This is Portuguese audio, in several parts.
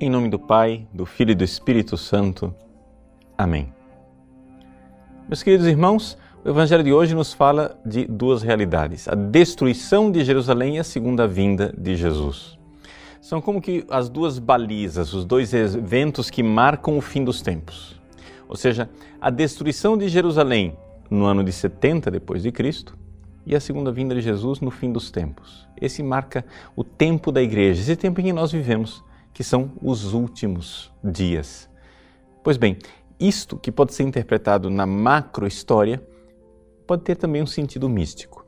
Em nome do Pai, do Filho e do Espírito Santo. Amém. Meus queridos irmãos, o Evangelho de hoje nos fala de duas realidades: a destruição de Jerusalém e a segunda vinda de Jesus. São como que as duas balizas, os dois eventos que marcam o fim dos tempos. Ou seja, a destruição de Jerusalém no ano de 70 depois de Cristo e a segunda vinda de Jesus no fim dos tempos. Esse marca o tempo da igreja, esse tempo em que nós vivemos que são os últimos dias. Pois bem, isto que pode ser interpretado na macro-história pode ter também um sentido místico.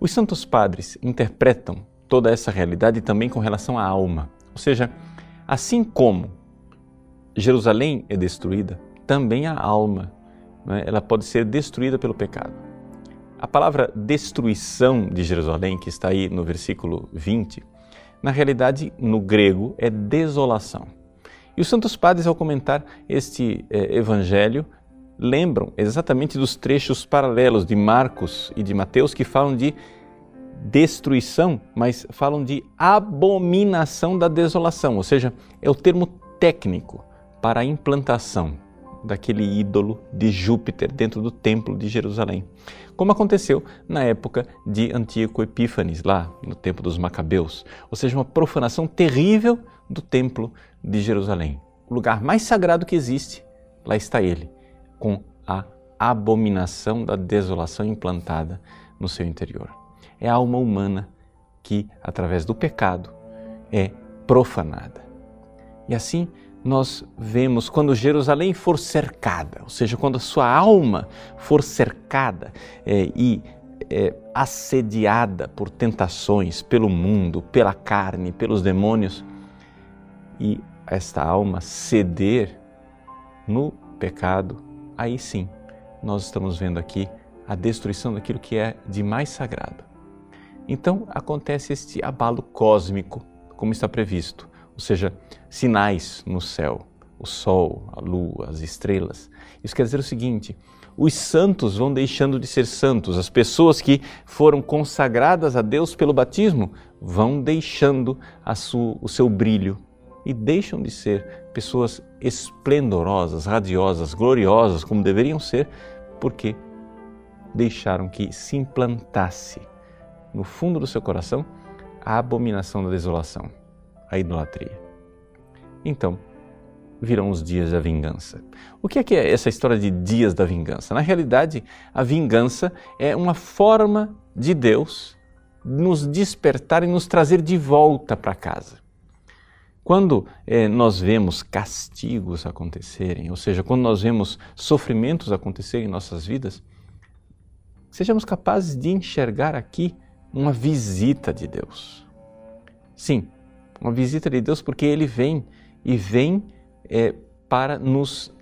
Os santos padres interpretam toda essa realidade também com relação à alma, ou seja, assim como Jerusalém é destruída, também a alma né, ela pode ser destruída pelo pecado. A palavra destruição de Jerusalém, que está aí no versículo 20, na realidade, no grego, é desolação. E os Santos Padres, ao comentar este eh, evangelho, lembram exatamente dos trechos paralelos de Marcos e de Mateus que falam de destruição, mas falam de abominação da desolação, ou seja, é o termo técnico para a implantação daquele ídolo de Júpiter dentro do templo de Jerusalém, como aconteceu na época de Antíoco Epífanes, lá no tempo dos Macabeus, ou seja, uma profanação terrível do templo de Jerusalém. O lugar mais sagrado que existe, lá está ele, com a abominação da desolação implantada no seu interior. É a alma humana que, através do pecado, é profanada. E assim, nós vemos quando Jerusalém for cercada, ou seja, quando a sua alma for cercada é, e é, assediada por tentações, pelo mundo, pela carne, pelos demônios, e esta alma ceder no pecado, aí sim nós estamos vendo aqui a destruição daquilo que é de mais sagrado. Então acontece este abalo cósmico, como está previsto ou seja, sinais no céu, o sol, a lua, as estrelas. Isso quer dizer o seguinte: os santos vão deixando de ser santos, as pessoas que foram consagradas a Deus pelo batismo vão deixando sua, o seu brilho e deixam de ser pessoas esplendorosas, radiosas, gloriosas como deveriam ser, porque deixaram que se implantasse no fundo do seu coração a abominação da desolação a idolatria. Então, virão os dias da vingança. O que é, que é essa história de dias da vingança? Na realidade, a vingança é uma forma de Deus nos despertar e nos trazer de volta para casa. Quando eh, nós vemos castigos acontecerem, ou seja, quando nós vemos sofrimentos acontecerem em nossas vidas, sejamos capazes de enxergar aqui uma visita de Deus. Sim, uma visita de Deus porque Ele vem e vem é, para nos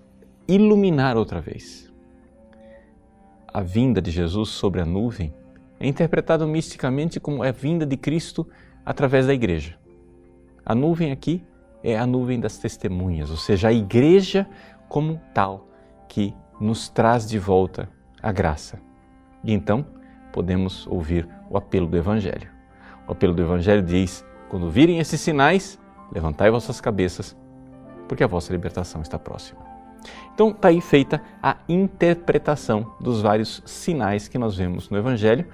iluminar outra vez. A vinda de Jesus sobre a nuvem é interpretado misticamente como a vinda de Cristo através da igreja. A nuvem aqui é a nuvem das testemunhas, ou seja, a igreja como tal que nos traz de volta a graça. E então podemos ouvir o apelo do Evangelho. O apelo do Evangelho diz: quando virem esses sinais, levantai vossas cabeças, porque a vossa libertação está próxima. Então, está aí feita a interpretação dos vários sinais que nós vemos no Evangelho.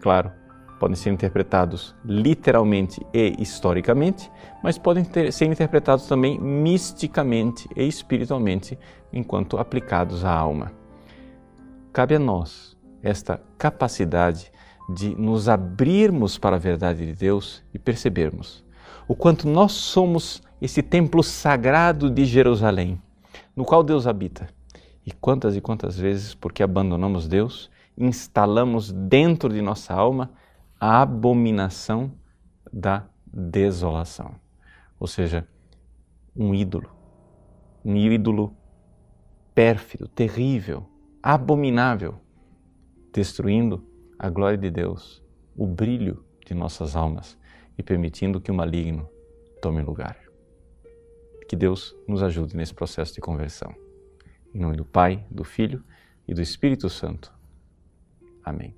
Claro, podem ser interpretados literalmente e historicamente, mas podem ter, ser interpretados também misticamente e espiritualmente, enquanto aplicados à alma. Cabe a nós esta capacidade de nos abrirmos para a verdade de Deus e percebermos o quanto nós somos esse templo sagrado de Jerusalém, no qual Deus habita. E quantas e quantas vezes, porque abandonamos Deus, instalamos dentro de nossa alma a abominação da desolação. Ou seja, um ídolo, um ídolo pérfido, terrível, abominável, destruindo a glória de Deus, o brilho de nossas almas e permitindo que o maligno tome lugar. Que Deus nos ajude nesse processo de conversão. Em nome do Pai, do Filho e do Espírito Santo. Amém.